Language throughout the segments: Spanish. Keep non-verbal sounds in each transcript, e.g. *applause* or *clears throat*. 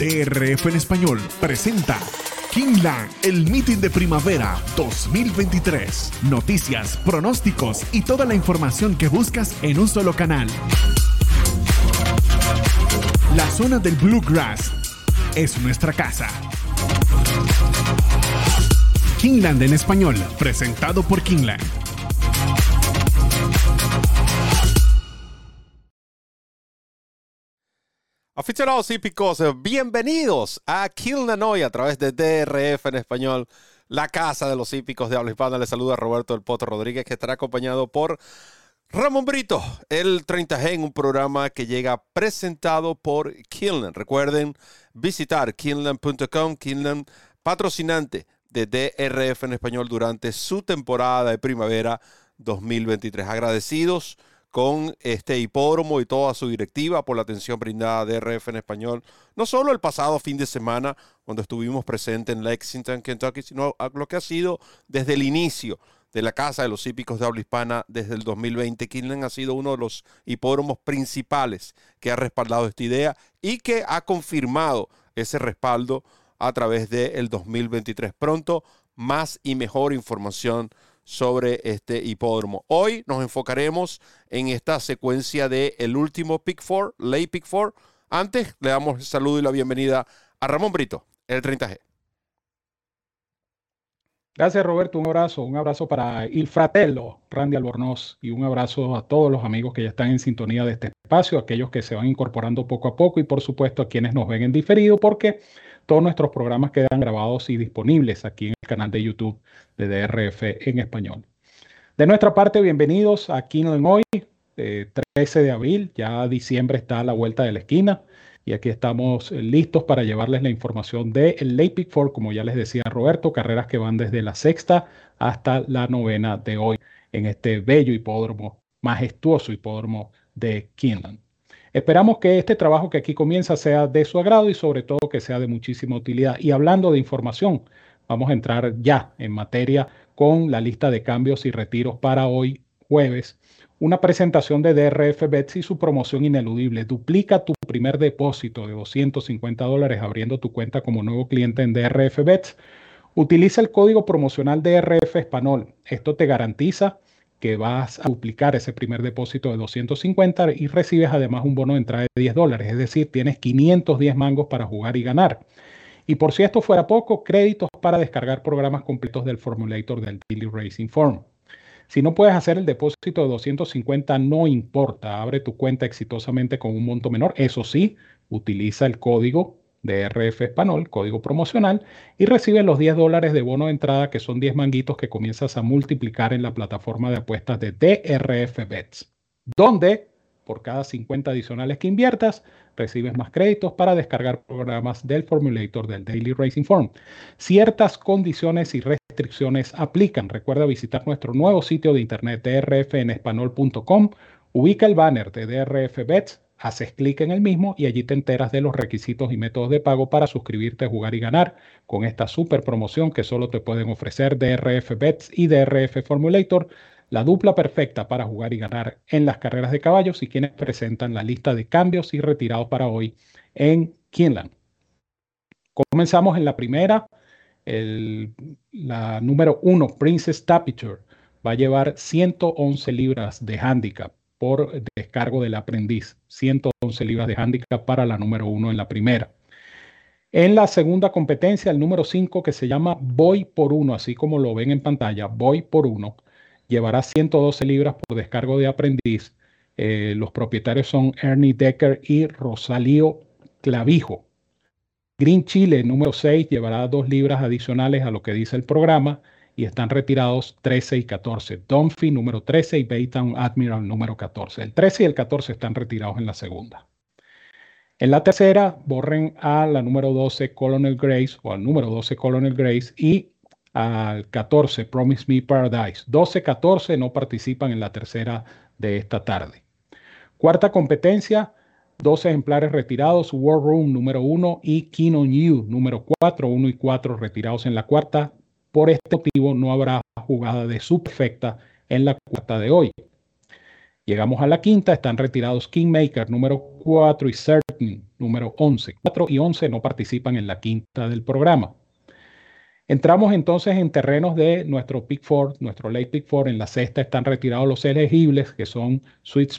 DRF en español presenta Kingland, el meeting de primavera 2023. Noticias, pronósticos y toda la información que buscas en un solo canal. La zona del Bluegrass es nuestra casa. Kingland en español, presentado por Kingland. Aficionados hípicos, bienvenidos a Kilnanoy a través de DRF en español, la casa de los hípicos de habla hispana. Les saluda Roberto El Poto Rodríguez, que estará acompañado por Ramón Brito, el 30G, en un programa que llega presentado por Kilnan. Recuerden visitar kilnan.com, Kilnan patrocinante de DRF en español durante su temporada de primavera 2023. Agradecidos con este hipódromo y toda su directiva por la atención brindada a DRF en español, no solo el pasado fin de semana cuando estuvimos presentes en Lexington, Kentucky, sino lo que ha sido desde el inicio de la Casa de los Hípicos de Habla Hispana desde el 2020. Kinlan ha sido uno de los hipódromos principales que ha respaldado esta idea y que ha confirmado ese respaldo a través del 2023. Pronto, más y mejor información sobre este hipódromo. Hoy nos enfocaremos en esta secuencia de el último Pick 4, Ley Pick 4. Antes le damos el saludo y la bienvenida a Ramón Brito, el 30G. Gracias Roberto, un abrazo, un abrazo para Il Fratello, Randy Albornoz, y un abrazo a todos los amigos que ya están en sintonía de este espacio, aquellos que se van incorporando poco a poco y por supuesto a quienes nos ven en diferido, porque todos nuestros programas quedan grabados y disponibles aquí en el canal de YouTube de DRF en español. De nuestra parte, bienvenidos a Kino Hoy, 13 eh, de abril, ya diciembre está a la vuelta de la esquina y aquí estamos eh, listos para llevarles la información de el Late Pick Four, como ya les decía Roberto, carreras que van desde la sexta hasta la novena de hoy en este bello hipódromo, majestuoso hipódromo de Kinland. Esperamos que este trabajo que aquí comienza sea de su agrado y sobre todo que sea de muchísima utilidad. Y hablando de información, vamos a entrar ya en materia con la lista de cambios y retiros para hoy jueves. Una presentación de DRF Bets y su promoción ineludible. Duplica tu primer depósito de 250 dólares abriendo tu cuenta como nuevo cliente en DRF Bets. Utiliza el código promocional DRF Español. Esto te garantiza que vas a duplicar ese primer depósito de 250 y recibes además un bono de entrada de 10 dólares, es decir, tienes 510 mangos para jugar y ganar. Y por si esto fuera poco, créditos para descargar programas completos del formulator del Daily Racing Form. Si no puedes hacer el depósito de 250, no importa, abre tu cuenta exitosamente con un monto menor. Eso sí, utiliza el código DRF Español, código promocional, y recibes los 10 dólares de bono de entrada, que son 10 manguitos que comienzas a multiplicar en la plataforma de apuestas de DRF Bets, donde por cada 50 adicionales que inviertas, recibes más créditos para descargar programas del formulator del Daily Racing Form. Ciertas condiciones y restricciones aplican. Recuerda visitar nuestro nuevo sitio de internet drfenespanol.com. Ubica el banner de DRF Bets haces clic en el mismo y allí te enteras de los requisitos y métodos de pago para suscribirte, jugar y ganar con esta super promoción que solo te pueden ofrecer DRF Bets y DRF Formulator, la dupla perfecta para jugar y ganar en las carreras de caballos y quienes presentan la lista de cambios y retirados para hoy en Kinland. Comenzamos en la primera, la número uno, Princess Tapiture, va a llevar 111 libras de handicap por descargo del aprendiz. 111 libras de handicap para la número uno en la primera. En la segunda competencia, el número 5 que se llama Voy por uno, así como lo ven en pantalla, Voy por uno, llevará 112 libras por descargo de aprendiz. Eh, los propietarios son Ernie Decker y Rosalío Clavijo. Green Chile, número 6, llevará dos libras adicionales a lo que dice el programa y están retirados 13 y 14. Dunphy número 13 y Baytown Admiral número 14. El 13 y el 14 están retirados en la segunda. En la tercera, borren a la número 12 Colonel Grace o al número 12 Colonel Grace y al 14 Promise Me Paradise. 12-14 no participan en la tercera de esta tarde. Cuarta competencia, 12 ejemplares retirados, War Room número 1 y Kino New número 4, 1 y 4 retirados en la cuarta. Por este motivo no habrá jugada de subfecta en la cuarta de hoy. Llegamos a la quinta, están retirados Kingmaker número 4 y Certain número 11. 4 y 11 no participan en la quinta del programa. Entramos entonces en terrenos de nuestro Pick Four, nuestro late Pick Four. En la sexta están retirados los elegibles, que son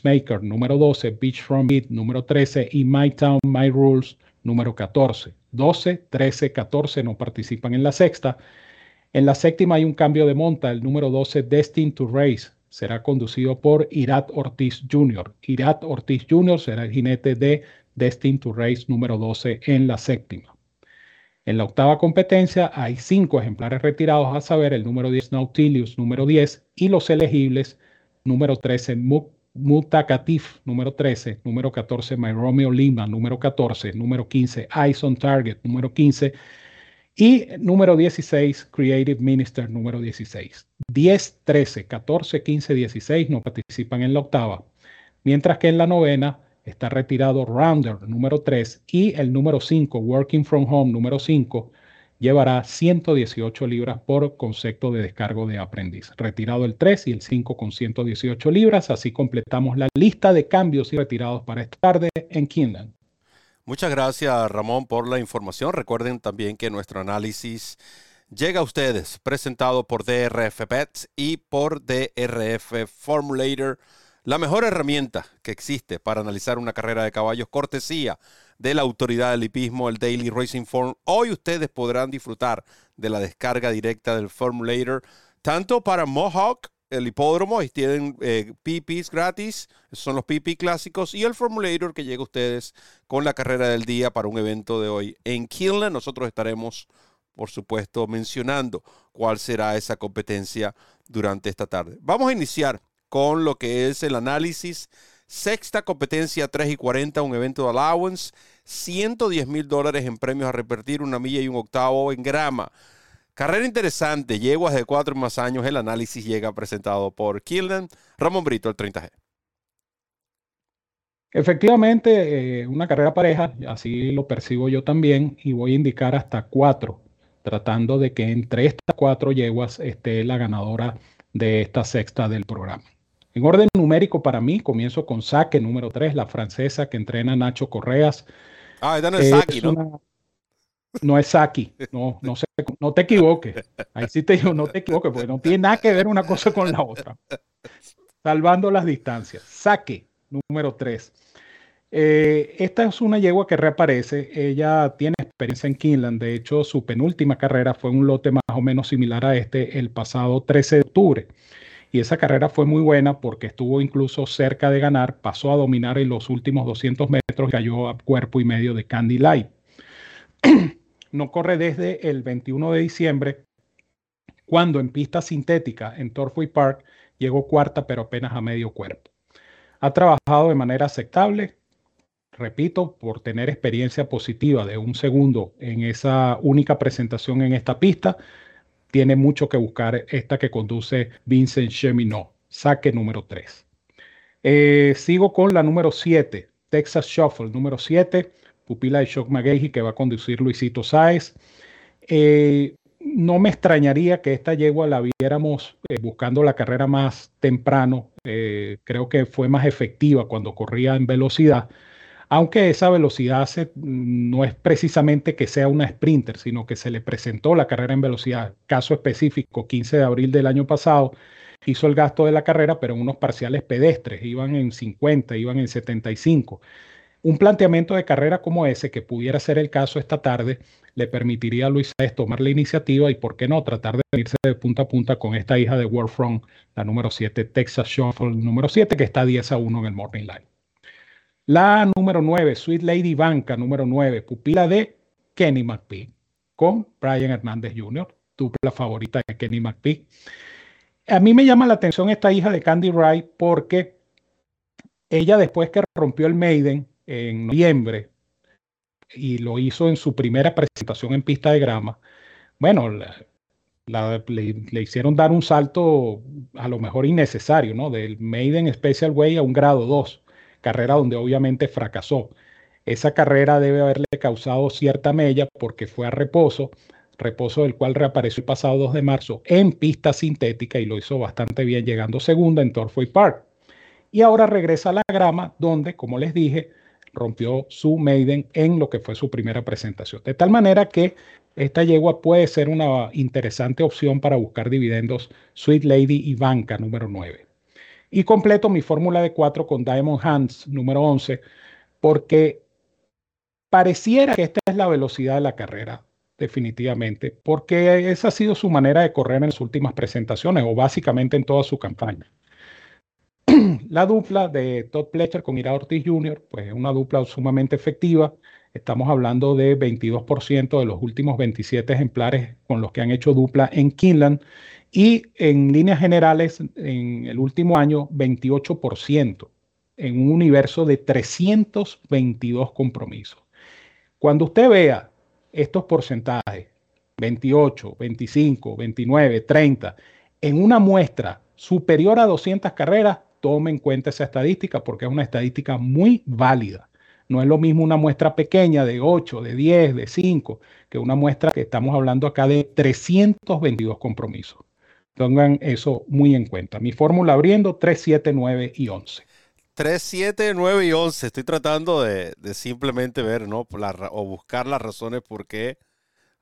Maker, número 12, Beachfront Beat, número 13, y My Town, My Rules, número 14. 12, 13, 14 no participan en la sexta. En la séptima hay un cambio de monta. El número 12, Destined to Race, será conducido por Irat Ortiz Jr. Irat Ortiz Jr. será el jinete de Destined to Race número 12 en la séptima. En la octava competencia hay cinco ejemplares retirados, a saber, el número 10 Nautilus, número 10, y los elegibles, número 13 Mutakatif, número 13, número 14 My Romeo Lima, número 14, número 15 Eyes on Target, número 15, y número 16 Creative Minister, número 16. 10, 13, 14, 15, 16 no participan en la octava, mientras que en la novena está retirado Rounder número 3 y el número 5, Working from Home número 5, llevará 118 libras por concepto de descargo de aprendiz. Retirado el 3 y el 5 con 118 libras, así completamos la lista de cambios y retirados para esta tarde en Kingdom. Muchas gracias Ramón por la información. Recuerden también que nuestro análisis llega a ustedes presentado por DRF Bets y por DRF Formulator la mejor herramienta que existe para analizar una carrera de caballos, cortesía de la autoridad del hipismo, el Daily Racing Form. Hoy ustedes podrán disfrutar de la descarga directa del Formulator, tanto para Mohawk, el hipódromo, y tienen eh, PPs gratis, son los PP clásicos, y el Formulator que llega a ustedes con la carrera del día para un evento de hoy en Kinlan. Nosotros estaremos, por supuesto, mencionando cuál será esa competencia durante esta tarde. Vamos a iniciar con lo que es el análisis. Sexta competencia 3 y 40, un evento de allowance. 110 mil dólares en premios a repartir, una milla y un octavo en grama. Carrera interesante, yeguas de cuatro y más años. El análisis llega presentado por Kilden. Ramón Brito, el 30G. Efectivamente, eh, una carrera pareja, así lo percibo yo también, y voy a indicar hasta cuatro, tratando de que entre estas cuatro yeguas esté la ganadora de esta sexta del programa. En orden numérico para mí, comienzo con Saque número 3, la francesa que entrena Nacho Correas. Ah, esta no es Saki, ¿no? No es Saki, no, no, no te equivoques. Ahí sí te digo, no te equivoques, porque no tiene nada que ver una cosa con la otra. Salvando las distancias. Saque número 3. Eh, esta es una yegua que reaparece. Ella tiene experiencia en Kinland. De hecho, su penúltima carrera fue un lote más o menos similar a este el pasado 13 de octubre. Y esa carrera fue muy buena porque estuvo incluso cerca de ganar, pasó a dominar en los últimos 200 metros y cayó a cuerpo y medio de Candy Light. No corre desde el 21 de diciembre, cuando en pista sintética en Torfway Park llegó cuarta, pero apenas a medio cuerpo. Ha trabajado de manera aceptable, repito, por tener experiencia positiva de un segundo en esa única presentación en esta pista, tiene mucho que buscar esta que conduce Vincent Cheminot, saque número 3. Eh, sigo con la número 7, Texas Shuffle, número 7, pupila de Shock McGahey que va a conducir Luisito Sáez. Eh, no me extrañaría que esta yegua la viéramos eh, buscando la carrera más temprano. creo que fue más efectiva cuando corría en velocidad aunque esa velocidad no es precisamente que sea una sprinter, sino que se le presentó la carrera en velocidad. Caso específico, 15 de abril del año pasado, hizo el gasto de la carrera, pero en unos parciales pedestres, iban en 50, iban en 75. Un planteamiento de carrera como ese, que pudiera ser el caso esta tarde, le permitiría a Luis Sáez tomar la iniciativa y, ¿por qué no?, tratar de irse de punta a punta con esta hija de Warfront, la número 7, Texas Shuffle número 7, que está 10 a 1 en el Morning Line. La número 9, Sweet Lady Banca, número 9, pupila de Kenny McPhee, con Brian Hernández Jr., dupla favorita de Kenny McPhee. A mí me llama la atención esta hija de Candy Wright porque ella después que rompió el Maiden en noviembre y lo hizo en su primera presentación en pista de grama, bueno, le, le, hicieron dar un salto a lo mejor innecesario, ¿no? Del Maiden Special Way a un grado 2 carrera donde obviamente fracasó. Esa carrera debe haberle causado cierta mella porque fue a reposo, reposo del cual reapareció el pasado 2 de marzo en pista sintética y lo hizo bastante bien llegando segunda en Torfoy Park. Y ahora regresa a la grama donde, como les dije, rompió su maiden en lo que fue su primera presentación. De tal manera que esta yegua puede ser una interesante opción para buscar dividendos Sweet Lady y Banca número 9. Y completo mi fórmula de 4 con Diamond Hands número 11 porque pareciera que esta es la velocidad de la carrera definitivamente, porque esa ha sido su manera de correr en sus últimas presentaciones o básicamente en toda su campaña. *clears throat* La dupla de Todd Pletcher con Ira Ortiz Jr., pues es una dupla sumamente efectiva. Estamos hablando de 22% de los últimos 27 ejemplares con los que han hecho dupla en Kinland y en líneas generales en el último año 28% en un universo de 322 compromisos. Cuando usted vea estos porcentajes, 28, 25, 29, 30, en una muestra superior a 200 carreras, tome en cuenta esa estadística porque es una estadística muy válida. No es lo mismo una muestra pequeña de 8, de 10, de 5, que una muestra que estamos hablando acá de 322 compromisos. Tengan eso muy en cuenta. Mi fórmula abriendo 3, 7, 9 y 11. 3, 7, 9 y 11. Estoy tratando de, simplemente ver, ¿no? o buscar las razones por qué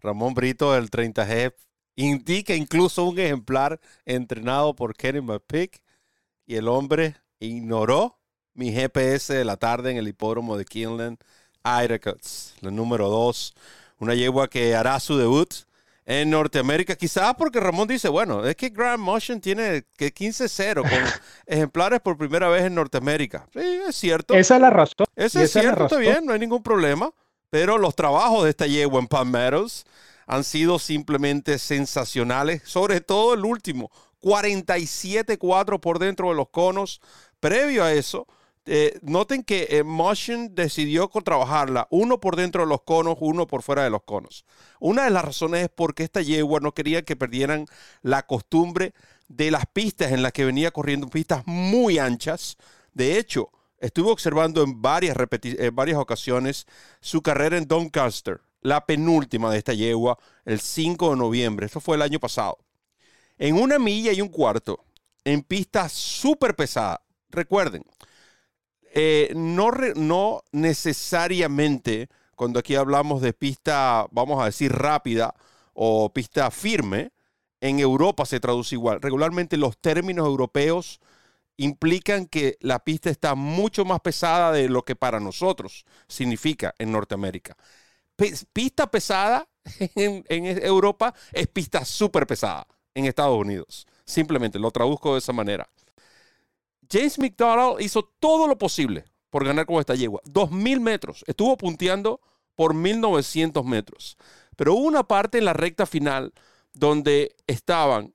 Ramón Brito del 30G indica incluso un ejemplar entrenado por Kenny McPick y el hombre ignoró mi GPS de la tarde en el hipódromo de Kinland, Idacuts, la número 2. Una yegua que hará su debut en Norteamérica. Quizás porque Ramón dice, bueno, es que Grand Motion tiene que 15-0 con *laughs* ejemplares por primera vez en Norteamérica. Sí, es cierto. Esa es la razón. Esa es cierto, está bien, no hay ningún problema. Pero los trabajos de esta yegua en Palm Meadows han sido simplemente sensacionales, sobre todo el último, 47-4 por dentro de los conos. Previo a eso, eh, noten que eh, Motion decidió trabajarla uno por dentro de los conos, uno por fuera de los conos. Una de las razones es porque esta yegua no quería que perdieran la costumbre de las pistas en las que venía corriendo, pistas muy anchas. De hecho, estuve observando en varias, en varias ocasiones su carrera en Doncaster, la penúltima de esta yegua, el 5 de noviembre. Esto fue el año pasado. En una milla y un cuarto, en pistas súper pesadas. Recuerden, eh, no, necesariamente cuando aquí hablamos de pista, vamos a decir rápida o pista firme, en Europa se traduce igual. Regularmente los términos europeos implican que la pista está mucho más pesada de lo que para nosotros significa en Norteamérica. pista pesada *laughs* en, en, Europa es pista súper pesada en Estados Unidos. Simplemente lo traduzco de esa manera. James McDonald hizo todo lo posible por ganar con esta yegua. 2.000 metros. Estuvo punteando por 1.900 metros. Pero hubo una parte en la recta final donde estaban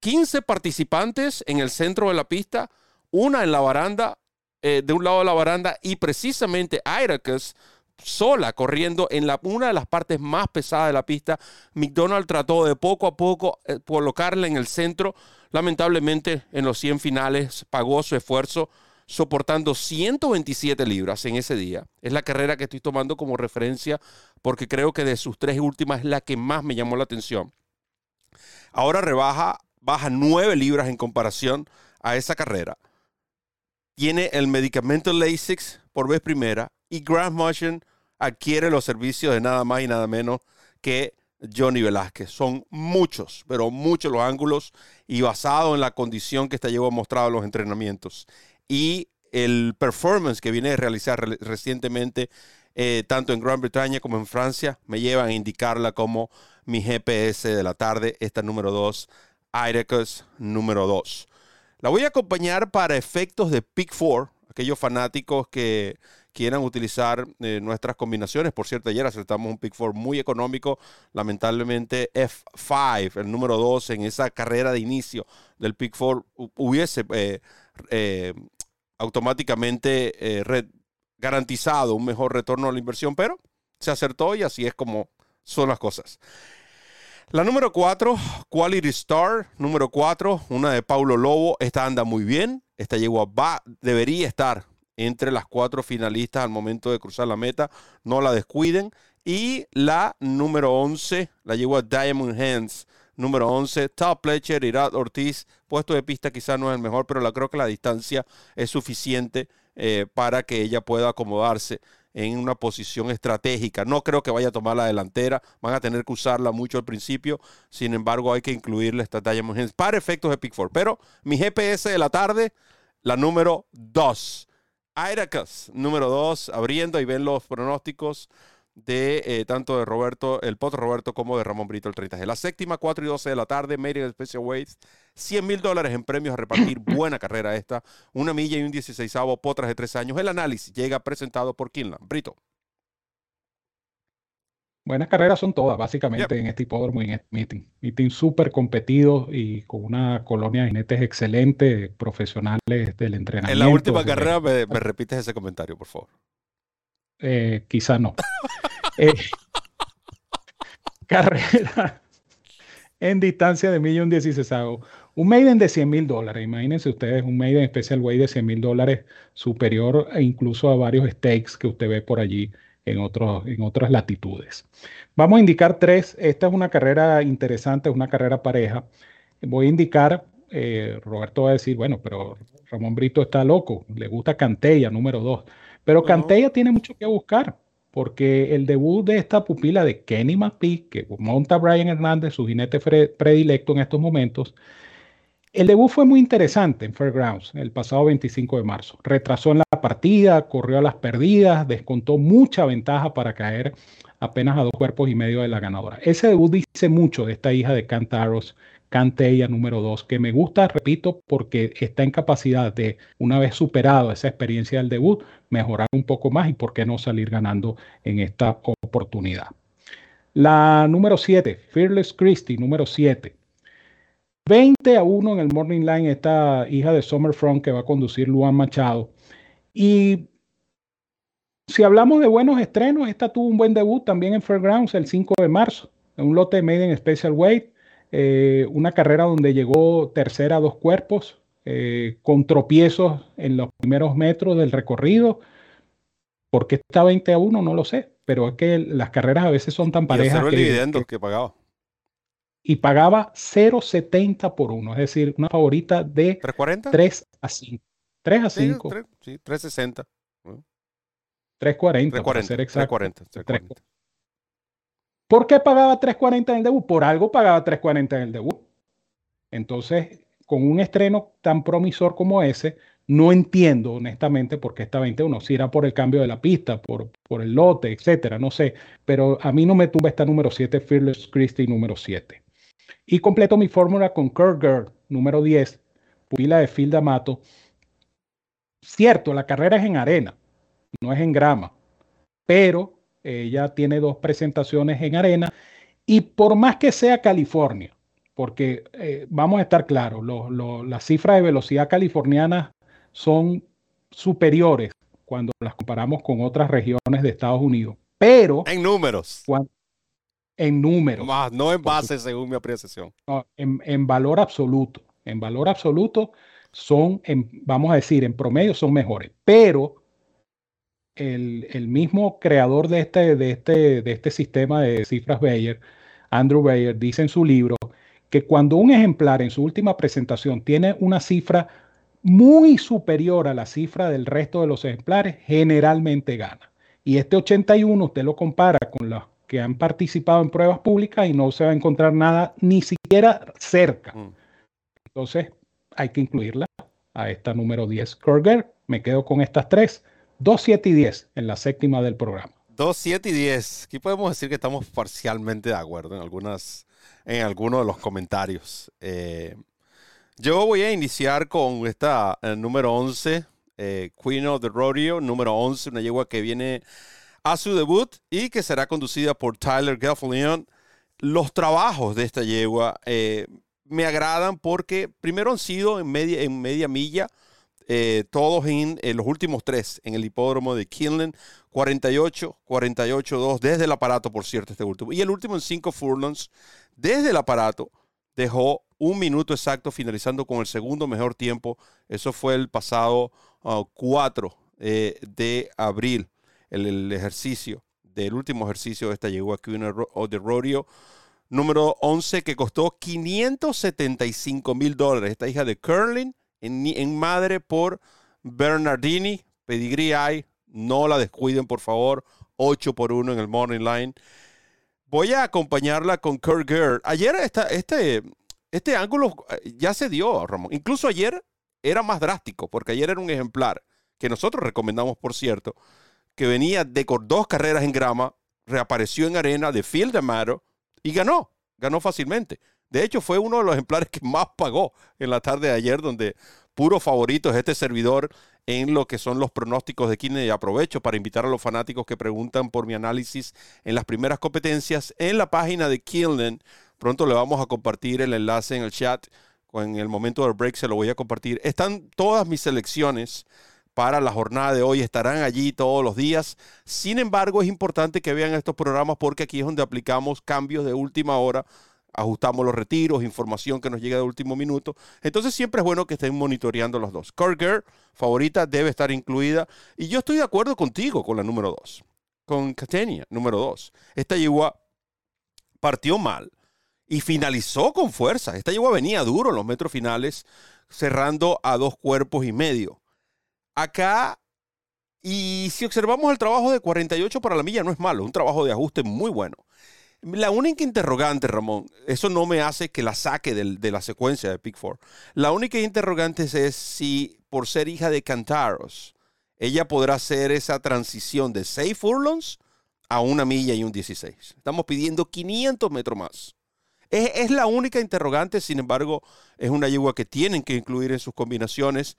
15 participantes en el centro de la pista, una en la baranda, eh, de un lado de la baranda, y precisamente Iracus sola corriendo en una de las partes más pesadas de la pista. McDonald trató de poco a poco eh, colocarla en el centro, Lamentablemente, en los 100 finales pagó su esfuerzo soportando 127 libras en ese día. Es la carrera que estoy tomando como referencia porque creo que de sus tres últimas es la que más me llamó la atención. Ahora rebaja, baja 9 libras en comparación a esa carrera. Tiene el medicamento LASIX por vez primera y Grand Motion adquiere los servicios de nada más y nada menos que Johnny Velázquez. Son muchos, pero muchos los ángulos y basado en la condición que esta llevo mostrado en los entrenamientos y el performance que viene de realizar recientemente, eh, tanto en Gran Bretaña como en Francia, me llevan a indicarla como mi GPS de la tarde, esta número 2, Irecus número 2. La voy a acompañar para efectos de Pick 4, aquellos fanáticos que quieran utilizar eh, nuestras combinaciones. Por cierto, ayer acertamos un pick four muy económico. Lamentablemente, F5, el número 2 en esa carrera de inicio del pick four, hubiese eh, eh, automáticamente garantizado un mejor retorno a la inversión, pero se acertó y así es como son las cosas. La número 4, Quality Star, número 4, una de Paulo Lobo. Esta anda muy bien. Esta yegua va, debería estar entre las cuatro finalistas al momento de cruzar la meta. No la descuiden. Y la número 11, la llegó a Diamond Hands. Número 11, Top Pletcher, Irat Ortiz. Puesto de pista quizás no es el mejor, pero la, creo que la distancia es suficiente eh, para que ella pueda acomodarse en una posición estratégica. No creo que vaya a tomar la delantera, van a tener que usarla mucho al principio, sin embargo hay que incluirle esta Diamond Hands para efectos de Pick 4. Pero mi GPS de la tarde, la número 2. Iracus, número 2, abriendo y ven los pronósticos de eh, tanto de Roberto, el Potro Roberto, como de Ramón Brito el 30 La séptima, 4 y 12 de la tarde, in Special Weights, 100 mil dólares en premios a repartir. *clears throat* Buena carrera esta. Una milla y un 16 potras de 3 años. El análisis llega presentado por Kinlan. Brito. Buenas carreras son todas, básicamente, en este hipódromo y en este meeting. Meeting súper competido y con una colonia de jinetes excelente, profesionales del entrenamiento. En la última carrera me, repites ese comentario, por favor. Eh, quizá no. *laughs* Eh, carrera en distancia de millón dieciséis. Un maiden de 100 mil dólares. Imagínense ustedes un maiden Special Way de 100 mil dólares superior e incluso a varios stakes que usted ve por allí en, otros, en otras latitudes. Vamos a indicar tres. Esta es una carrera interesante, es una carrera pareja. Voy a indicar, eh, Roberto va a decir, bueno, pero Ramón Brito está loco, le gusta Cantella, número dos. Pero Cantella tiene mucho que buscar porque el debut de esta pupila de Kenny McPhee, que monta Brian Hernández, su jinete predilecto en estos momentos, el debut fue muy interesante en Fairgrounds el pasado 25 de marzo. Retrasó en la partida, corrió a las perdidas, descontó mucha ventaja para caer apenas a dos cuerpos y medio de la ganadora. Ese debut dice mucho de esta hija de Cantaros ella número 2, que me gusta, repito, porque está en capacidad de, una vez superado esa experiencia del debut, mejorar un poco más y por qué no salir ganando en esta oportunidad. La número 7, Fearless Christie, número 7. 20 a 1 en el Morning Line, esta hija de Summerfront que va a conducir Luan Machado. Y si hablamos de buenos estrenos, esta tuvo un buen debut también en Fairgrounds el 5 de marzo, en un lote made in Special Weight. Eh, una carrera donde llegó tercera a dos cuerpos, eh, con tropiezos en los primeros metros del recorrido. ¿Por qué está 20 a 1? No lo sé, pero es que las carreras a veces son tan parejas. Y el dividendo que pagaba. Y pagaba 0.70 por uno, es decir, una favorita de 3.40? 3 a 5. 3 a 5. Sí, 3.60. 3.40, para ser exacto. 3.40. ¿Por qué pagaba 3.40 en el debut? Por algo pagaba 3.40 en el debut. Entonces, con un estreno tan promisor como ese, no entiendo honestamente por qué está 21. Si era por el cambio de la pista, por, por el lote, etcétera, no sé. Pero a mí no me tumba esta número 7, Fearless Christie número 7. Y completo mi fórmula con Kurt Girl, número 10, pupila de Phil D'Amato. Cierto, la carrera es en arena, no es en grama, pero ella tiene dos presentaciones en arena y por más que sea California, porque eh, vamos a estar claros, las cifras de velocidad californianas son superiores cuando las comparamos con otras regiones de Estados Unidos. Pero... En números. En números. Más, no en base, según mi apreciación. en, en, valor absoluto. En valor absoluto son, vamos a decir, en promedio son mejores. Pero el, mismo creador de este, de, este, de este sistema de cifras Bayer, Andrew Bayer, dice en su libro que cuando un ejemplar en su última presentación tiene una cifra muy superior a la cifra del resto de los ejemplares, generalmente gana. Y este 81 usted lo compara con los que han participado en pruebas públicas y no se va a encontrar nada ni siquiera cerca. Mm. Entonces hay que incluirla a esta número 10 Kurger. Me quedo con estas tres. 2, 7 y 10 en la séptima del programa. 2, 7 y 10. Aquí podemos decir que estamos parcialmente de acuerdo en, algunas, en algunos de los comentarios. Eh, yo voy a iniciar con esta el número 11, eh, Queen of the Rodeo, número 11, una yegua que viene a su debut y que será conducida por Tyler Gelfleon. Los trabajos de esta yegua eh, me agradan porque primero han sido en media, en media milla, eh, todos en, los últimos tres en el hipódromo de Kinlan. 48, 48, 2 desde el aparato, por cierto, este último. Y el último en 5 furlongs desde el aparato dejó un minuto exacto, finalizando con el segundo mejor tiempo. Eso fue el pasado 4 ah, eh, de abril, el, ejercicio del último ejercicio de esta llegó aquí de Rodeo. Número 11 que costó 575 mil dólares. Esta hija de Curling en, madre por Bernardini, Pedigrí hay, no la descuiden, por favor. 8 por 1 en el Morning Line. Voy a acompañarla con Kurt Gerd. Ayer esta, este, este ángulo eh, ya se dio, Ramón. Incluso ayer era más drástico, porque ayer era un ejemplar que nosotros recomendamos, por cierto, que venía de dos carreras en grama, reapareció en arena de Field de Maro y ganó, ganó fácilmente. De hecho, fue uno de los ejemplares que más pagó en la tarde de ayer, donde puro favorito es este servidor en lo que son los pronósticos de Kine. Y aprovecho para invitar a los fanáticos que preguntan por mi análisis en las primeras competencias en la página de Killen. Pronto le vamos a compartir el enlace en el chat. En el momento del break se lo voy a compartir. Están todas mis selecciones para la jornada de hoy. Estarán allí todos los días. Sin embargo, es importante que vean estos programas porque aquí es donde aplicamos cambios de última hora ajustamos los retiros, información que nos llega de último minuto. Entonces siempre es bueno que estén monitoreando los dos. Kurger, favorita, debe estar incluida. Y yo estoy de acuerdo contigo con la número dos. Con Catenia, número dos. Esta yegua partió mal y finalizó con fuerza. Esta yegua venía duro en los metros finales, cerrando a dos cuerpos y medio. Acá, y si observamos el trabajo de 48 para la milla, no es malo, un trabajo de ajuste muy bueno. La única interrogante, Ramón, eso no me hace que la saque de la secuencia de Pick Four. La única interrogante es si, por ser hija de Cantaros, ella podrá hacer esa transición de 6 furlongs a una milla y un 16. Estamos pidiendo 500 metros más. Es, la única interrogante, sin embargo, es una yegua que tienen que incluir en sus combinaciones.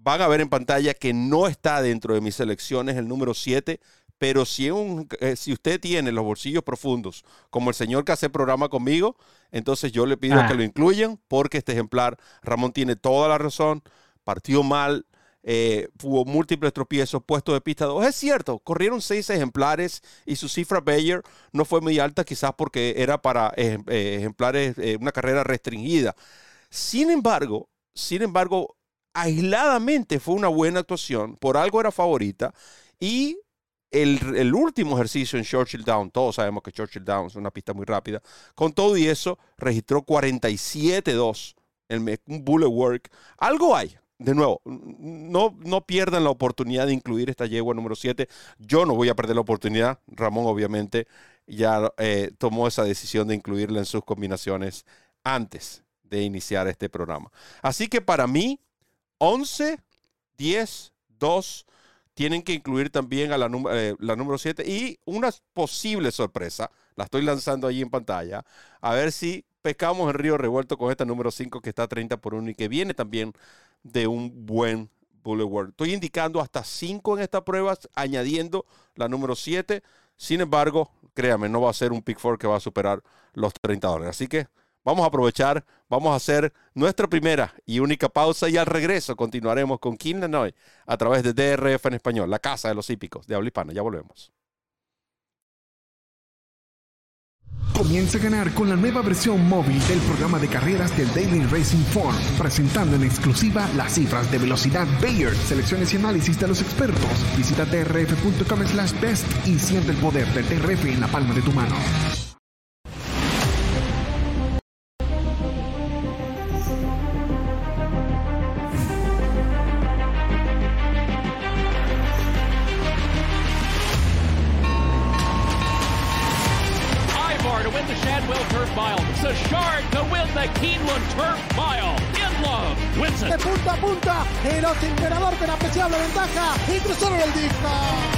Van a ver en pantalla que no está dentro de mis selecciones el número 7, pero si, un, eh, si usted tiene los bolsillos profundos, como el señor que hace programa conmigo, entonces yo le pido que ah. lo incluyan porque este ejemplar, Ramón tiene toda la razón, partió mal, eh, hubo múltiples tropiezos, puesto de pista 2. Es cierto, corrieron seis ejemplares y su cifra Bayer no fue muy alta, quizás porque era para eh, ejemplares, una carrera restringida. Sin embargo, sin embargo, aisladamente fue una buena actuación, por algo era favorita y el, último ejercicio en Churchill Down, todos sabemos que Churchill Down es una pista muy rápida, con todo y eso registró 47-2, un bullet work. Algo hay, de nuevo, no, no pierdan la oportunidad de incluir esta yegua número 7. Yo no voy a perder la oportunidad. Ramón, obviamente, ya eh, tomó esa decisión de incluirla en sus combinaciones antes de iniciar este programa. Así que para mí, 11, 10, 2, tienen que incluir también a la, eh, la número 7 y una posible sorpresa, la estoy lanzando ahí en pantalla, a ver si pescamos el río revuelto con esta número 5 que está a 30 por 1 y que viene también de un buen Boulevard. Estoy indicando hasta 5 en esta prueba, añadiendo la número 7. Sin embargo, créame, no va a ser un pick 4 que va a superar los 30 dólares. Así que Vamos a aprovechar, vamos a hacer nuestra primera y única pausa y al regreso continuaremos con Kim Lanoy a través de DRF en español, la casa de los hípicos de habla hispana. Ya volvemos. Comienza a ganar con la nueva versión móvil del programa de carreras del Daily Racing Form, presentando en exclusiva las cifras de velocidad Bayer, selecciones y análisis de los expertos. Visita drf.com slash best y siente el poder del DRF en la palma de tu mano. Ventaja y cruzaron el disco.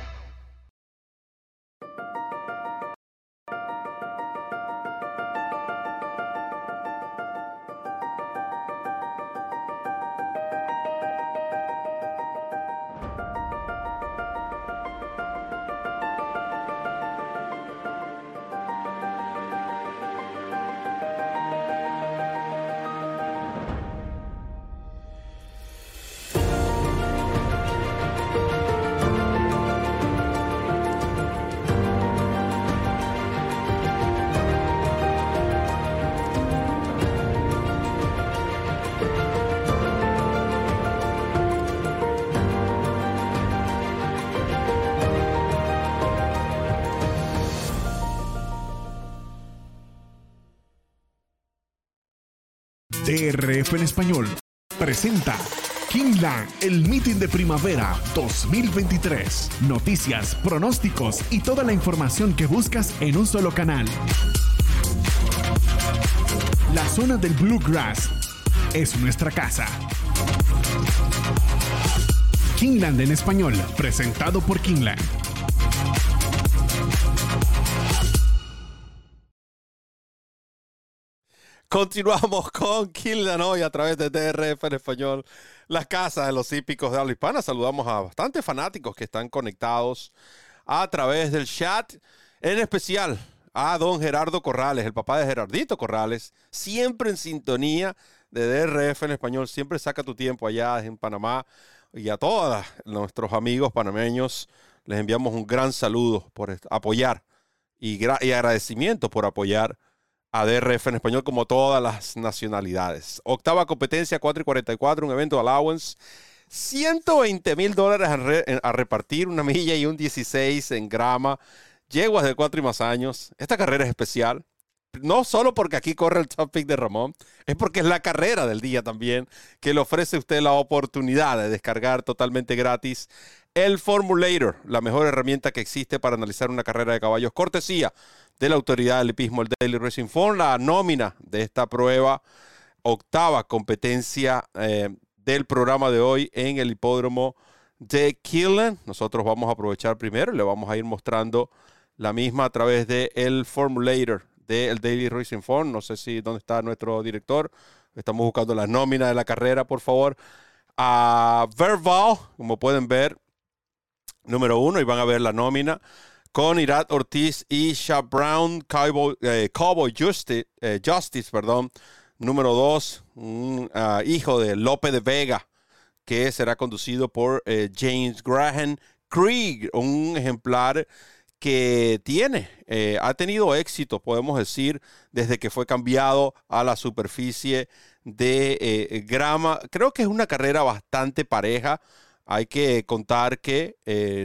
DRF en español presenta Kingland, el meeting de primavera 2023. Noticias, pronósticos y toda la información que buscas en un solo canal. La zona del Bluegrass es nuestra casa. Kingland en español, presentado por Kingland. Continuamos con Kingland hoy a través de DRF en español, la casa de los hípicos de habla hispana. Saludamos a bastantes fanáticos que están conectados a través del chat, en especial a don Gerardo Corrales, el papá de Gerardito Corrales, siempre en sintonía de DRF en español, siempre saca tu tiempo allá en Panamá y a todos nuestros amigos panameños les enviamos un gran saludo por apoyar y agradecimiento por apoyar a DRF en español como todas las nacionalidades. Octava competencia, 4 y 44, un evento allowance. 120 mil dólares a, repartir, una milla y un 16 en grama. Yeguas de 4 y más años. Esta carrera es especial. No solo porque aquí corre el top de Ramón, es porque es la carrera del día también que le ofrece a usted la oportunidad de descargar totalmente gratis el Formulator, la mejor herramienta que existe para analizar una carrera de caballos. Cortesía de la autoridad del hipismo, el Daily Racing Form, la nómina de esta prueba, octava competencia eh, del programa de hoy en el hipódromo de Killen. Nosotros vamos a aprovechar primero y le vamos a ir mostrando la misma a través del el Formulator del Daily Racing Form. No sé si dónde está nuestro director. Estamos buscando la nómina de la carrera, por favor. A Verbal, como pueden ver, número uno, y van a ver la nómina con Irat Ortiz y Shab Brown, Cowboy, eh, Justice, eh, Justice, perdón, número dos, un ah, hijo de Lope de Vega, que será conducido por eh, James Graham Krieg, un ejemplar que tiene, ha tenido éxito, podemos decir, desde que fue cambiado a la superficie de grama. Creo que es una carrera bastante pareja. Hay que contar que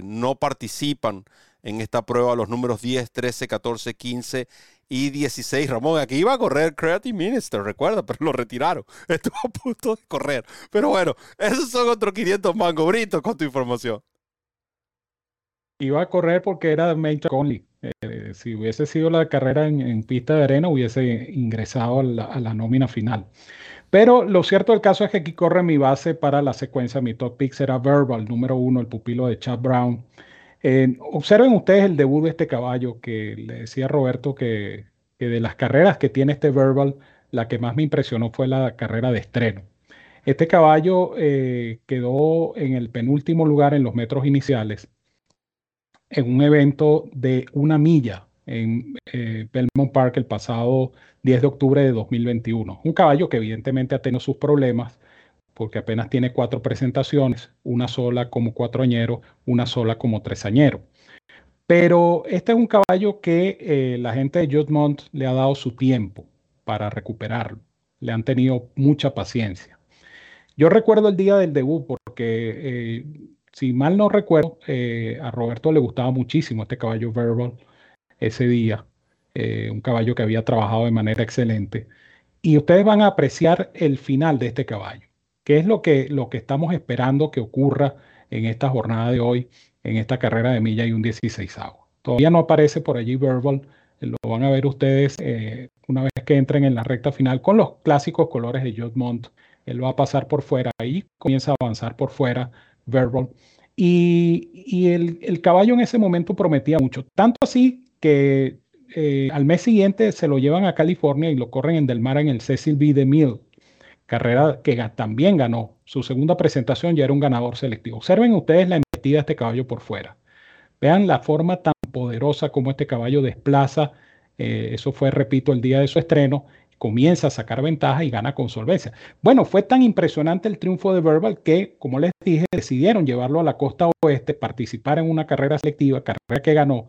no participan en esta prueba los números 10, 13, 14, 15 y 16. Ramón, aquí iba a correr Creative Minister, recuerda, pero lo retiraron. *laughs* Estuvo a punto de correr. Pero bueno, esos son otros 500 mango britos con tu información. Iba a correr porque era Major Conley. Eh, si hubiese sido la carrera en, pista de arena, hubiese ingresado a la, a la, nómina final. Pero lo cierto del caso es que aquí corre mi base para la secuencia. Mi top pick será Verbal, número uno, el pupilo de Chad Brown observen ustedes el debut de este caballo que le decía Roberto que, de las carreras que tiene este Verbal, la que más me impresionó fue la carrera de estreno. Este caballo eh, quedó en el penúltimo lugar en los metros iniciales en un evento de una milla en eh, Belmont Park el pasado 10 de octubre de 2021. Un caballo que evidentemente ha tenido sus problemas, porque apenas tiene cuatro presentaciones, una sola como cuatroañero, una sola como tresañero. Pero este es un caballo que eh, la gente de Judgmont le ha dado su tiempo para recuperarlo. Le han tenido mucha paciencia. Yo recuerdo el día del debut porque, eh, si mal no recuerdo, eh, a Roberto le gustaba muchísimo este caballo Verbal ese día. un caballo que había trabajado de manera excelente. Y ustedes van a apreciar el final de este caballo. ¿Qué es lo que, lo que estamos esperando que ocurra en esta jornada de hoy, en esta carrera de milla y un 16 agua? Todavía no aparece por allí Verbal, lo van a ver ustedes eh, una vez que entren en la recta final con los clásicos colores de Jodmont. Él va a pasar por fuera y comienza a avanzar por fuera Verbal. Y, el, caballo en ese momento prometía mucho, tanto así que eh, al mes siguiente se lo llevan a California y lo corren en Del Mar en el Cecil B. DeMille carrera que también ganó. Su segunda presentación ya era un ganador selectivo. Observen ustedes la embestida de este caballo por fuera. Vean la forma tan poderosa como este caballo desplaza. Eh, eso fue, repito, el día de su estreno. Comienza a sacar ventaja y gana con solvencia. Bueno, fue tan impresionante el triunfo de Verbal que, como les dije, decidieron llevarlo a la costa oeste, participar en una carrera selectiva, carrera que ganó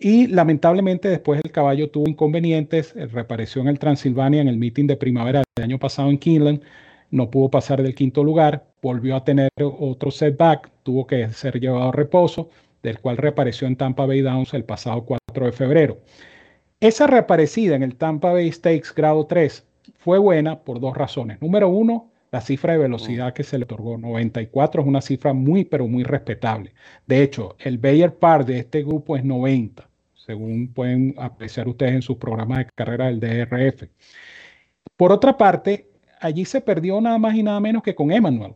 y lamentablemente después el caballo tuvo inconvenientes, eh, reapareció en el Transilvania en el meeting de primavera del año pasado en Keeneland, no pudo pasar del quinto lugar, volvió a tener otro setback, tuvo que ser llevado a reposo, del cual reapareció en Tampa Bay Downs el pasado 4 de febrero. Esa reaparecida en el Tampa Bay Stakes grado 3 fue buena por dos razones. Número uno, la cifra de velocidad que se le otorgó, 94, es una cifra muy, pero muy respetable. De hecho, el Bayer Par de este grupo es 90, según pueden apreciar ustedes en sus programas de carrera del DRF. Por otra parte, allí se perdió nada más y nada menos que con Emmanuel.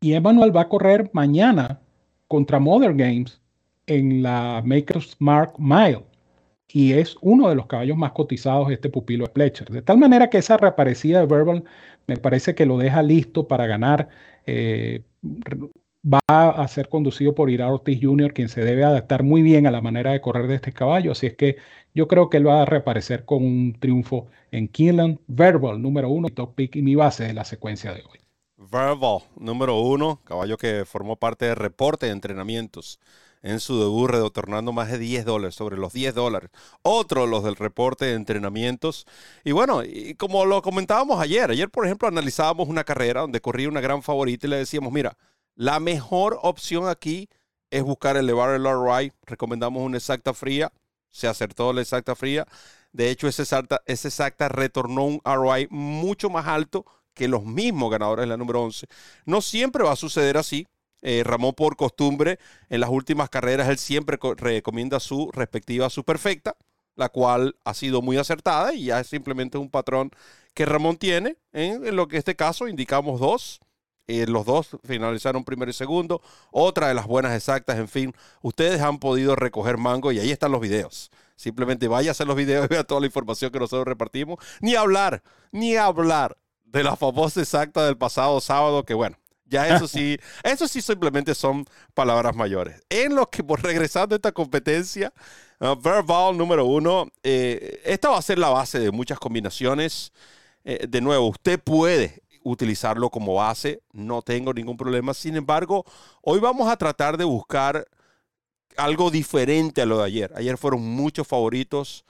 Y Emmanuel va a correr mañana contra Mother Games en la Maker's Mark Mile. Y es uno de los caballos más cotizados este pupilo de Fletcher. De tal manera que esa reaparecida de Verbal me parece que lo deja listo para ganar. Eh, va a ser conducido por Ira Ortiz Jr., quien se debe adaptar muy bien a la manera de correr de este caballo. Así es que yo creo que él va a reaparecer con un triunfo en Keeneland. Verbal, número uno, top pick y mi base de la secuencia de hoy. Verbal, número uno, caballo que formó parte del reporte de entrenamientos en su debut, retornando más de 10 dólares, sobre los 10 dólares. Otro, los del reporte de entrenamientos. Y bueno, y como lo comentábamos ayer, ayer por ejemplo analizábamos una carrera donde corría una gran favorita y le decíamos, mira, la mejor opción aquí es buscar el ROI. Recomendamos una exacta fría. Se acertó la exacta fría. De hecho, esa exacta, esa exacta retornó un ROI mucho más alto que los mismos ganadores de la número 11. No siempre va a suceder así. Eh, Ramón, por costumbre, en las últimas carreras, él siempre recomienda su respectiva superfecta, la cual ha sido muy acertada y ya es simplemente un patrón que Ramón tiene. En, lo que en este caso indicamos dos. Eh, los dos finalizaron primero y segundo. Otra de las buenas exactas, en fin, ustedes han podido recoger mango y ahí están los videos. Simplemente vaya a hacer los videos y vea toda la información que nosotros repartimos. Ni hablar, ni hablar de la famosa exacta del pasado sábado, que bueno, ya eso sí, *laughs* eso sí simplemente son palabras mayores. En lo que, por regresando a esta competencia, uh, Verbal número uno, eh, esta va a ser la base de muchas combinaciones. Eh, de nuevo, usted puede utilizarlo como base, no tengo ningún problema. Sin embargo, hoy vamos a tratar de buscar algo diferente a lo de ayer. Ayer fueron muchos favoritos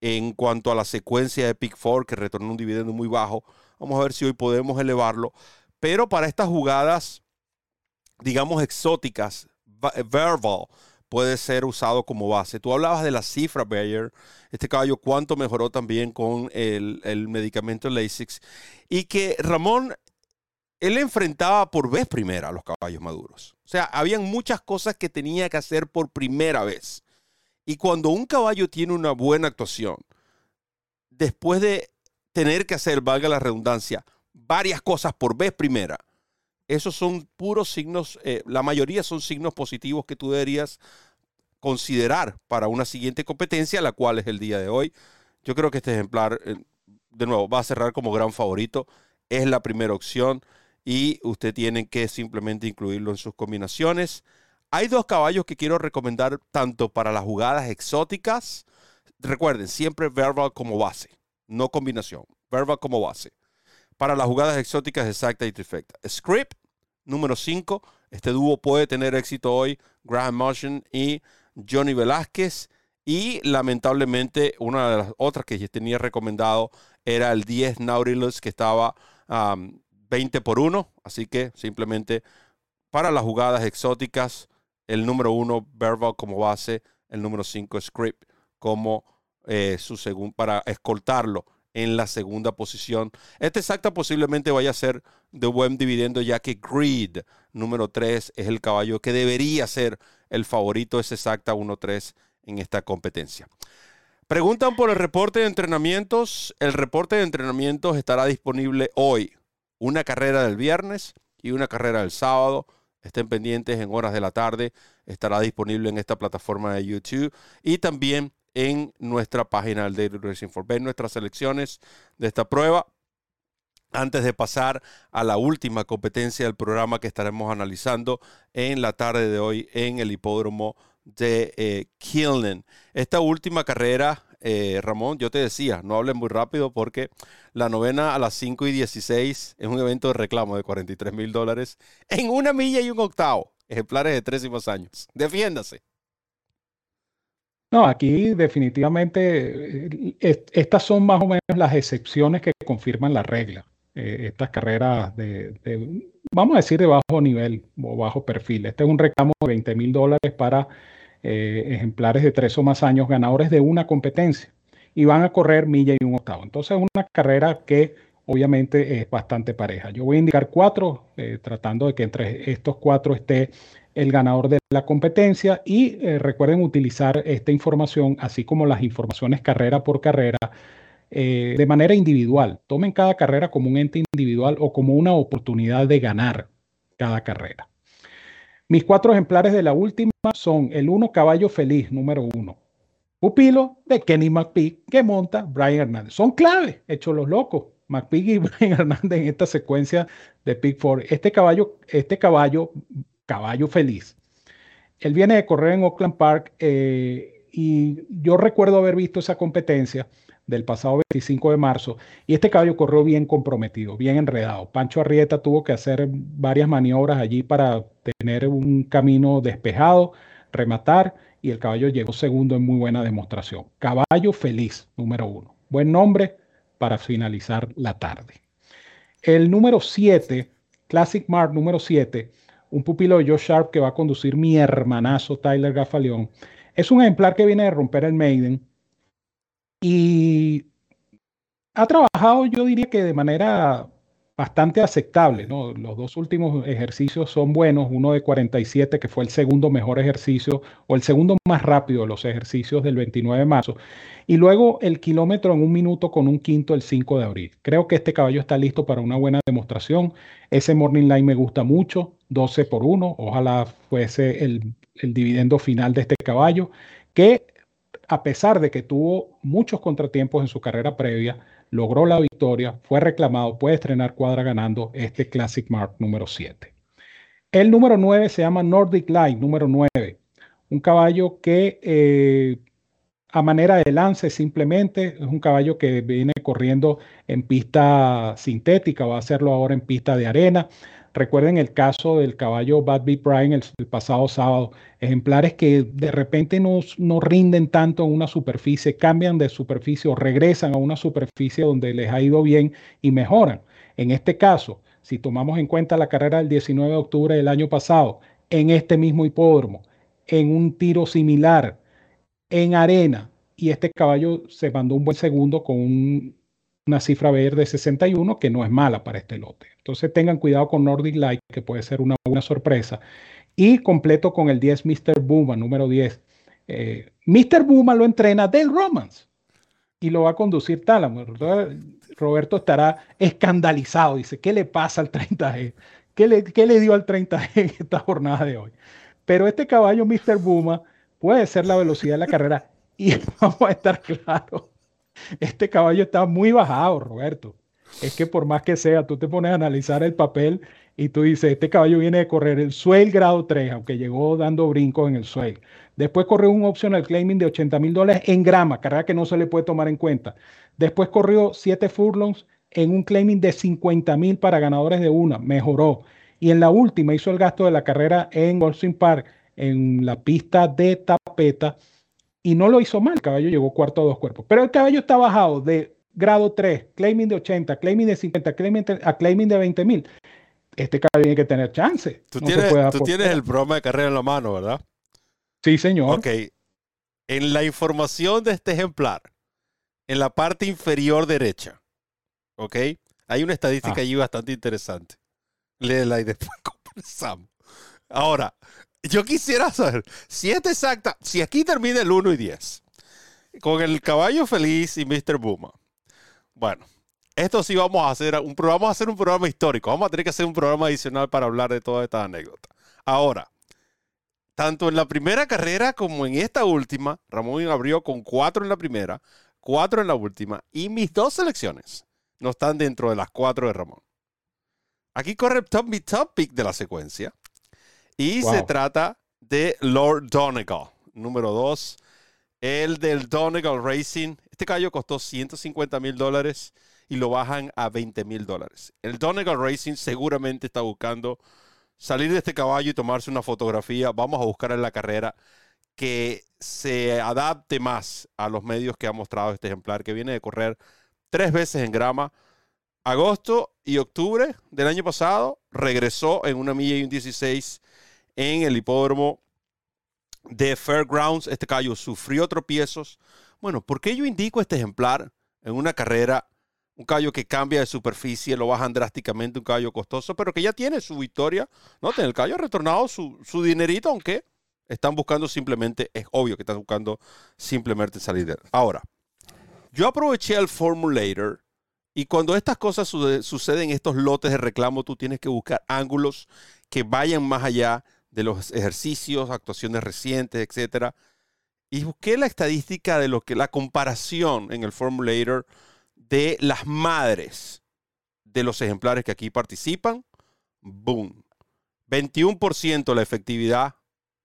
en cuanto a la secuencia de Pick Four, que retornó un dividendo muy bajo. Vamos a ver si hoy podemos elevarlo. Pero para estas jugadas, digamos, exóticas, verbal puede ser usado como base. Tú hablabas de la cifra, Bayer, este caballo, cuánto mejoró también con el, el medicamento Lasix. Y que Ramón, él enfrentaba por vez primera a los caballos maduros. O sea, habían muchas cosas que tenía que hacer por primera vez. Y cuando un caballo tiene una buena actuación, después de tener que hacer, valga la redundancia, varias cosas por vez primera. Esos son puros signos, eh, la mayoría son signos positivos que tú deberías considerar para una siguiente competencia, la cual es el día de hoy. Yo creo que este ejemplar, eh, de nuevo, va a cerrar como gran favorito. Es la primera opción y usted tiene que simplemente incluirlo en sus combinaciones. Hay dos caballos que quiero recomendar tanto para las jugadas exóticas. Recuerden, siempre verbal como base, no combinación. Verbal como base para las jugadas exóticas exacta y trifecta. Script, número 5. Este dúo puede tener éxito hoy. Graham Motion y Johnny Velázquez. Y lamentablemente, una de las otras que tenía recomendado era el 10 Nautilus, que estaba 20 por 1. Así que simplemente para las jugadas exóticas, el número 1, Verbal como base, el número 5, Script como eh, su segundo, para escoltarlo en la segunda posición. Este exacta posiblemente vaya a ser de buen dividendo ya que Greed número 3 es el caballo que debería ser el favorito, es exacta 1-3 en esta competencia. Preguntan por el reporte de entrenamientos. El reporte de entrenamientos estará disponible hoy. Una carrera del viernes y una carrera del sábado. Estén pendientes en horas de la tarde. Estará disponible en esta plataforma de YouTube. Y también en nuestra página del Daily Racing for Ver nuestras selecciones de esta prueba. Antes de pasar a la última competencia del programa que estaremos analizando en la tarde de hoy en el hipódromo de eh, Esta última carrera, eh, Ramón, yo te decía, no hablen muy rápido porque la novena a las 5 y 16 es un evento de reclamo de 43 mil dólares en una milla y un octavo. Ejemplares de tres y más años. Defiéndase. No, aquí definitivamente eh, estas son más o menos las excepciones que confirman la regla. Eh, estas carreras de, vamos a decir, de bajo nivel o bajo perfil. Este es un reclamo de 20 mil dólares para eh, ejemplares de tres o más años ganadores de una competencia. y van a correr milla y un octavo. Entonces es una carrera que obviamente es bastante pareja. Yo voy a indicar cuatro, tratando de que entre estos cuatro esté el ganador de la competencia y eh, recuerden utilizar esta información, así como las informaciones carrera por carrera, eh, de manera individual. Tomen cada carrera como un ente individual o como una oportunidad de ganar cada carrera. Mis cuatro ejemplares de la última son el 1 Caballo Feliz, número uno. Pupilo de Kenny McPeak que monta Brian Hernández. Son claves, hechos los locos. McPeak y *laughs* Brian Hernández en esta secuencia de Pick Four. Este caballo, este caballo, caballo feliz. Él viene de correr en Oakland Park eh, y yo recuerdo haber visto esa competencia del pasado 25 de marzo y este caballo corrió bien comprometido, bien enredado. Pancho Arrieta tuvo que hacer varias maniobras allí para tener un camino despejado, rematar y el caballo llegó segundo en muy buena demostración. Caballo feliz, número uno. Buen nombre para finalizar la tarde. El número 7, Classic Mark número 7, un pupilo de Joe Sharp que va a conducir mi hermanazo Tyler Gafaleón. Es un ejemplar que viene de romper el Maiden y ha trabajado, yo diría que de manera bastante aceptable. Los dos últimos ejercicios son buenos, uno de 47, que fue el segundo mejor ejercicio, o el segundo más rápido de los ejercicios del 29 de marzo, y luego el kilómetro en un minuto con un quinto el 5 de abril. Creo que este caballo está listo para una buena demostración. Ese Morning Line me gusta mucho, 12 por 1, ojalá fuese el, el dividendo final de este caballo, que a pesar de que tuvo muchos contratiempos en su carrera previa, logró la victoria, fue reclamado, puede estrenar cuadra ganando este Classic Mark número 7. El número 9 se llama Nordic Light, número 9. Un caballo que eh, a manera de lance simplemente es un caballo que viene corriendo en pista sintética, va a hacerlo ahora en pista de arena. Recuerden el caso del caballo Bad Beat Brian el, pasado sábado. Ejemplares que de repente no, no rinden tanto en una superficie, cambian de superficie o regresan a una superficie donde les ha ido bien y mejoran. En este caso, si tomamos en cuenta la carrera del 19 de octubre del año pasado, en este mismo hipódromo, en un tiro similar, en arena, y este caballo se mandó un buen segundo con un, una cifra verde de 61, que no es mala para este lote. Entonces tengan cuidado con Nordic Light, que puede ser una buena sorpresa. Y completo con el 10 Mr. Buma, número 10. Eh, Mr. Buma lo entrena Dale Romans y lo va a conducir Tálamo. Roberto estará escandalizado. Dice, ¿qué le pasa al 30G? ¿Qué le, qué le dio al 30G en esta jornada de hoy? Pero este caballo, Mr. Buma, puede ser la velocidad de la carrera. Y *laughs* vamos a estar claros este caballo está muy bajado, Roberto. Es que por más que sea, tú te pones a analizar el papel y tú dices, este caballo viene de correr el Swale grado 3, aunque llegó dando brincos en el Swale. Después corrió un optional claiming de 80 mil dólares en grama, carrera que no se le puede tomar en cuenta. Después corrió 7 furlongs en un claiming de 50 mil para ganadores de una, mejoró. Y en la última hizo el gasto de la carrera en Goldstein Park, en la pista de tapeta, y no lo hizo mal. El caballo llegó cuarto a dos cuerpos. Pero el caballo está bajado de grado 3, claiming de 80, claiming de 50, claiming a claiming de 20 mil. Este caballo tiene que tener chance. Tú, tienes, tú tienes el programa de carrera en la mano, ¿verdad? Sí, señor. Ok. En la información de este ejemplar, en la parte inferior derecha, ¿ok? Hay una estadística ah. allí bastante interesante. Léela y después *laughs* conversamos. Ahora, yo quisiera saber si es exacta, si aquí termina el 1 y 10, con el caballo feliz y Mr. Buma. Bueno, esto sí vamos a hacer un vamos a hacer un programa histórico. Vamos a tener que hacer un programa adicional para hablar de todas estas anécdotas. Ahora, tanto en la primera carrera como en esta última, Ramón abrió con cuatro en la primera, cuatro en la última, y mis dos selecciones no están dentro de las cuatro de Ramón. Aquí corre el top, mi top de la secuencia. Y se trata de Lord Donegal, número 2. El del Donegal Racing. Este caballo costó 150 mil dólares y lo bajan a 20 mil dólares. El Donegal Racing seguramente está buscando salir de este caballo y tomarse una fotografía. Vamos a buscar en la carrera que se adapte más a los medios que ha mostrado este ejemplar, que viene de correr tres veces en grama. Agosto y octubre del año pasado regresó en una milla y un 16 en el hipódromo de Fairgrounds. Este caballo sufrió tropiezos, Bueno, ¿por qué yo indico este ejemplar en una carrera? Un caballo que cambia de superficie, lo bajan drásticamente, un caballo costoso, pero que ya tiene su victoria. ¿no? El caballo ha retornado su, su dinerito, aunque están buscando simplemente, es obvio que están buscando simplemente salir de él. Ahora, yo aproveché el formulator y cuando estas cosas suceden, estos lotes de reclamo, tú tienes que buscar ángulos que vayan más allá de los ejercicios, actuaciones recientes, etcétera. Y busqué la estadística de lo que la comparación en el formulator de las madres de los ejemplares que aquí participan. Boom. 21% la efectividad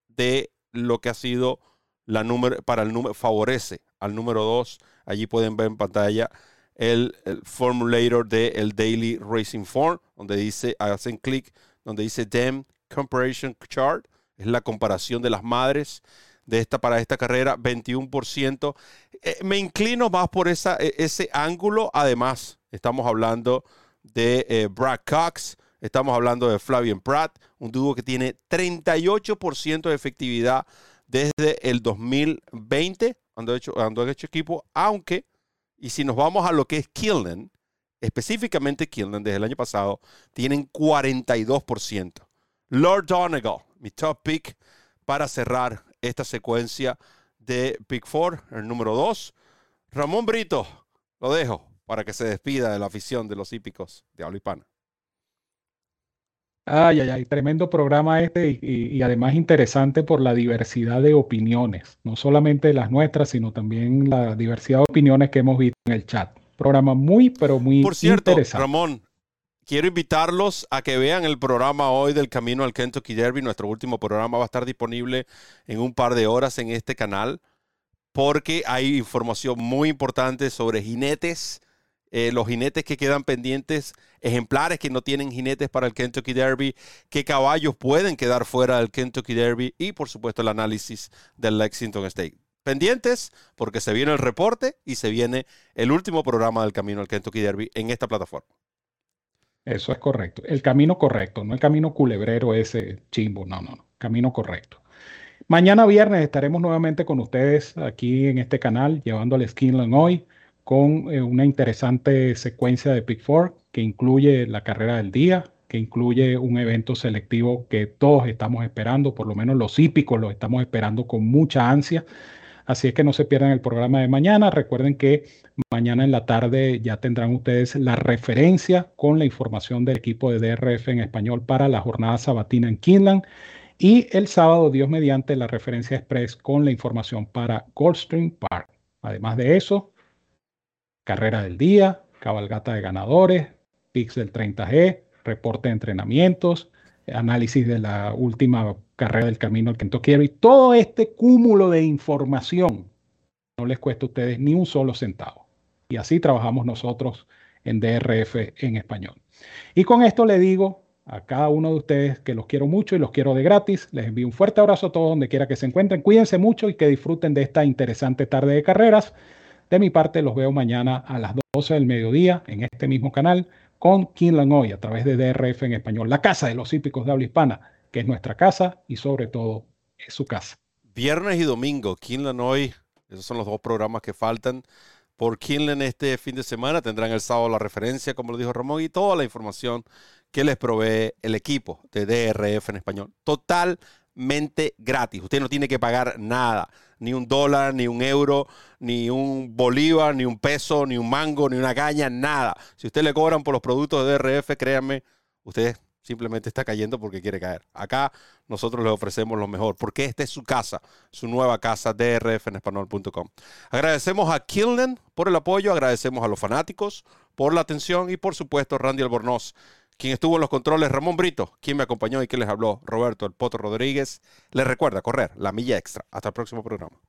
de lo que ha sido la número para el número favorece al número 2 Allí pueden ver en pantalla el, formulator del el Daily Racing Form, donde dice, hacen clic, donde dice DEM Comparison Chart, es la comparación de las madres de esta para esta carrera, 21%. Eh, me inclino más por esa, e, ese ángulo. Además, estamos hablando de eh, Brad Cox, estamos hablando de Flavian Pratt, un dúo que tiene 38% de efectividad desde el 2020 cuando hecho, cuando hecho equipo, aunque, y si nos vamos a lo que es Killen, específicamente Killen desde el año pasado, tienen 42%. Lord Donegal, mi top pick para cerrar esta secuencia de Pick Four, el número 2. Ramón Brito, lo dejo para que se despida de la afición de los hípicos de habla hispana. Ay, ay, ay, tremendo programa este y, además interesante por la diversidad de opiniones, no solamente las nuestras, sino también la diversidad de opiniones que hemos visto en el chat. Programa muy, pero muy por cierto, interesante. Ramón, quiero invitarlos a que vean el programa hoy del Camino al Kentucky Derby. Nuestro último programa va a estar disponible en un par de horas en este canal porque hay información muy importante sobre jinetes eh, los jinetes que quedan pendientes, ejemplares que no tienen jinetes para el Kentucky Derby, qué caballos pueden quedar fuera del Kentucky Derby y por supuesto el análisis del Lexington State. Pendientes porque se viene el reporte y se viene el último programa del Camino al Kentucky Derby en esta plataforma. Eso es correcto. El camino correcto, no el camino culebrero ese chimbo, no, no, no. Camino correcto. Mañana viernes estaremos nuevamente con ustedes aquí en este canal llevándoles Skinland hoy con eh, una interesante secuencia de Pick Four que incluye la carrera del día, que incluye un evento selectivo que todos estamos esperando, por lo menos los hípicos lo estamos esperando con mucha ansia. Así es que no se pierdan el programa de mañana. Recuerden que mañana en la tarde ya tendrán ustedes la referencia con la información del equipo de DRF en español para la jornada sabatina en Kinland. Y el sábado, Dios mediante, la referencia express con la información para Goldstream Park. Además de eso, carrera del día, cabalgata de ganadores, Pixel 30G, reporte de entrenamientos, análisis de la última carrera del camino al Kentucky y todo este cúmulo de información no les cuesta a ustedes ni un solo centavo. Y así trabajamos nosotros en DRF en español. Y con esto le digo a cada uno de ustedes que los quiero mucho y los quiero de gratis. Les envío un fuerte abrazo a todos donde quiera que se encuentren. Cuídense mucho y que disfruten de esta interesante tarde de carreras. De mi parte, los veo mañana a las 12 del mediodía en este mismo canal con Kinlan Hoy a través de DRF en español, la casa de los hípicos de habla hispana, que es nuestra casa y sobre todo es su casa. Viernes y domingo, Kinlan Hoy, esos son los dos programas que faltan. Por Kinlan este fin de semana tendrán el sábado la referencia, como lo dijo Ramón, y toda la información que les provee el equipo de DRF en español. Totalmente gratis. Usted no tiene que pagar nada ni un dólar, ni un euro, ni un bolívar, ni un peso, ni un mango, ni una caña, nada. Si usted le cobran por los productos de DRF, créanme, usted simplemente está cayendo porque quiere caer. Acá nosotros le ofrecemos lo mejor, porque esta es su casa, su nueva casa, drfenespanol.com. Agradecemos a Killen por el apoyo, agradecemos a los fanáticos por la atención y por supuesto Randy Albornoz, quien estuvo en los controles, Ramón Brito, quien me acompañó y quien les habló, Roberto El Poto Rodríguez. Les recuerda correr la milla extra. Hasta el próximo programa.